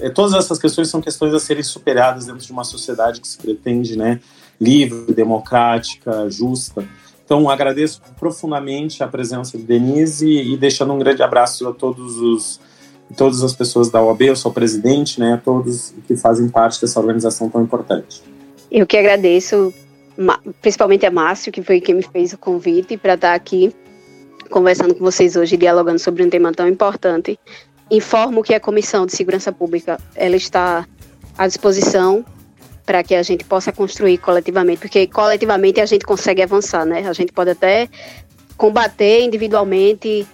É, todas essas questões são questões a serem superadas dentro de uma sociedade que se pretende, né, livre, democrática, justa. Então, agradeço profundamente a presença de Denise e deixando um grande abraço a todos os todas as pessoas da OAB, eu sou presidente, né, todos que fazem parte dessa organização tão importante. Eu que agradeço, principalmente a Márcio, que foi quem me fez o convite para estar aqui conversando com vocês hoje, dialogando sobre um tema tão importante. Informo que a Comissão de Segurança Pública ela está à disposição para que a gente possa construir coletivamente, porque coletivamente a gente consegue avançar, né? A gente pode até combater individualmente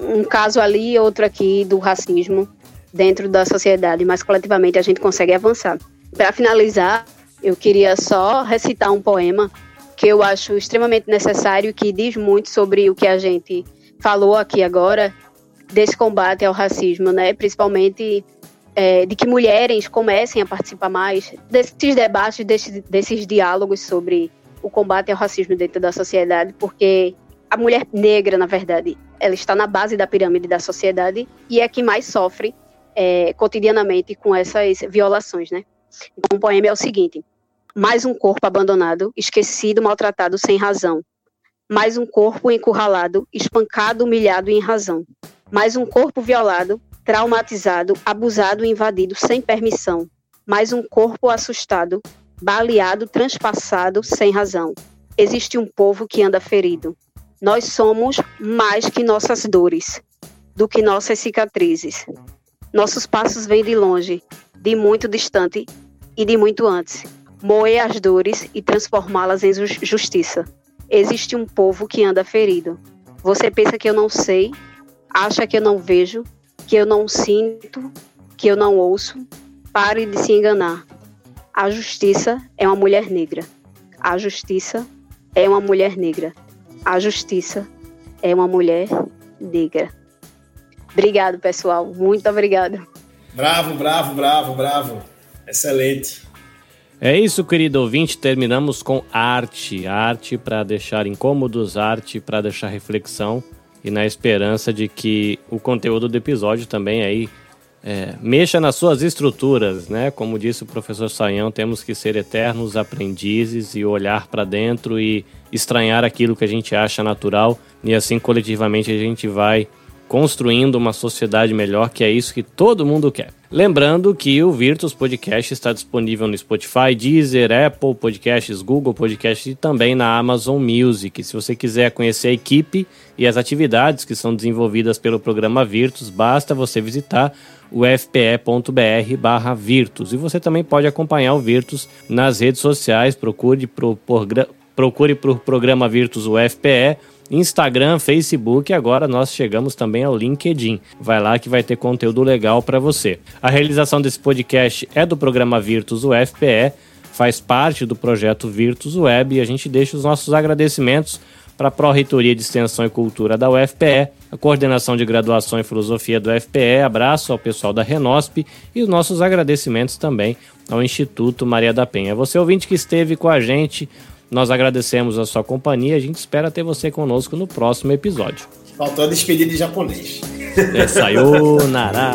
um caso ali, outro aqui do racismo dentro da sociedade, mas coletivamente a gente consegue avançar. Para finalizar, eu queria só recitar um poema que eu acho extremamente necessário, que diz muito sobre o que a gente falou aqui agora, desse combate ao racismo, né? Principalmente é, de que mulheres comecem a participar mais desses debates, desses, desses diálogos sobre o combate ao racismo dentro da sociedade, porque a mulher negra, na verdade, ela está na base da pirâmide da sociedade e é que mais sofre é, cotidianamente com essas violações, né? Então, o poema é o seguinte: mais um corpo abandonado, esquecido, maltratado sem razão. Mais um corpo encurralado, espancado, humilhado em razão. Mais um corpo violado, traumatizado, abusado invadido sem permissão. Mais um corpo assustado, baleado, transpassado sem razão. Existe um povo que anda ferido. Nós somos mais que nossas dores, do que nossas cicatrizes. Nossos passos vêm de longe, de muito distante e de muito antes moer as dores e transformá-las em justiça. Existe um povo que anda ferido. Você pensa que eu não sei, acha que eu não vejo, que eu não sinto, que eu não ouço. Pare de se enganar. A justiça é uma mulher negra. A justiça é uma mulher negra. A justiça é uma mulher negra. Obrigado, pessoal. Muito obrigado. Bravo, bravo, bravo, bravo. Excelente. É isso, querido ouvinte. Terminamos com arte. Arte para deixar incômodos, arte para deixar reflexão e na esperança de que o conteúdo do episódio também aí é, mexa nas suas estruturas, né? Como disse o professor Saião, temos que ser eternos aprendizes e olhar para dentro e estranhar aquilo que a gente acha natural e assim coletivamente a gente vai construindo uma sociedade melhor, que é isso que todo mundo quer. Lembrando que o Virtus Podcast está disponível no Spotify, Deezer, Apple Podcasts, Google Podcasts e também na Amazon Music. Se você quiser conhecer a equipe e as atividades que são desenvolvidas pelo programa Virtus, basta você visitar o fpe.br Virtus. E você também pode acompanhar o Virtus nas redes sociais, procure por, por, procure por programa Virtus UFPE Instagram, Facebook e agora nós chegamos também ao LinkedIn. Vai lá que vai ter conteúdo legal para você. A realização desse podcast é do programa Virtus UFPE, faz parte do projeto Virtus Web e a gente deixa os nossos agradecimentos para a Pró-Reitoria de Extensão e Cultura da UFPE, a Coordenação de Graduação em Filosofia do UFPE, abraço ao pessoal da Renosp e os nossos agradecimentos também ao Instituto Maria da Penha. Você ouvinte que esteve com a gente nós agradecemos a sua companhia e a gente espera ter você conosco no próximo episódio. Faltou a despedida de japonês. É, sayonara.